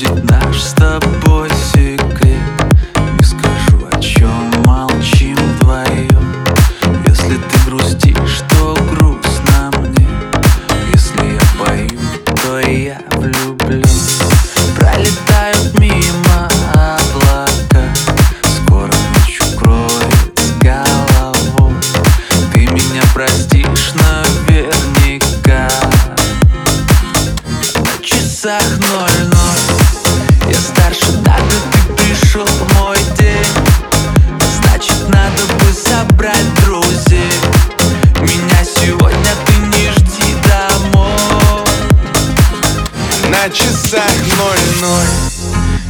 будет наш с тобой секрет. Не скажу, о чем молчим вдвоем Если ты грустишь, то грустно мне. Если я пою, то я влюблен Пролетают мимо облака. Скоро ночь укроет с головой. Ты меня простишь наверняка. На часах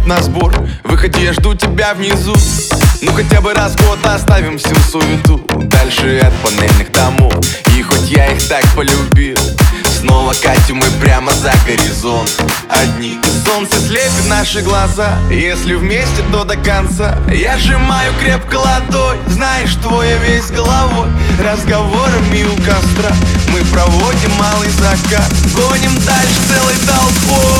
минут на сбор. Выходи, я жду тебя внизу. Ну хотя бы раз в год оставим всю суету. Дальше от панельных домов. И хоть я их так полюбил Снова катим мы прямо за горизонт. Одни Солнце слепит наши глаза. Если вместе, то до конца. Я сжимаю крепко ладонь. Знаешь, твоя весь головой. Разговорами у костра Мы проводим малый закат. Гоним дальше целой толпой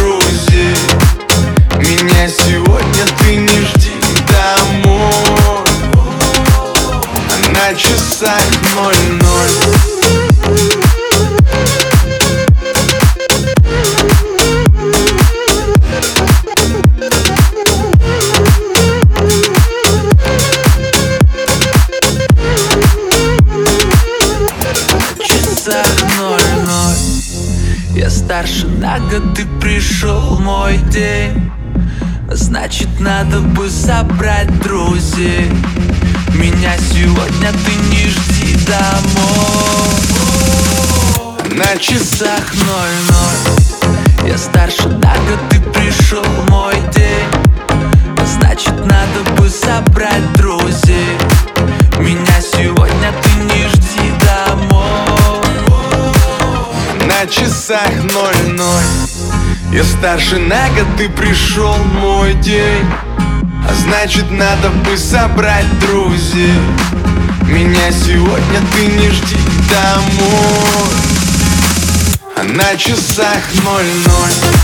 на часах ноль-ноль часах ноль-ноль Я старше на год, ты пришел мой день. Значит надо бы собрать друзей Меня сегодня ты не жди домой. На часах ноль-ноль. Я старше на год, ты пришел мой день. Значит надо бы собрать друзей. Меня сегодня ты не жди домой. На часах ноль-ноль. Я старше на год, ты пришел мой день А значит надо бы собрать друзей. Меня сегодня ты не жди домой. А на часах ноль-ноль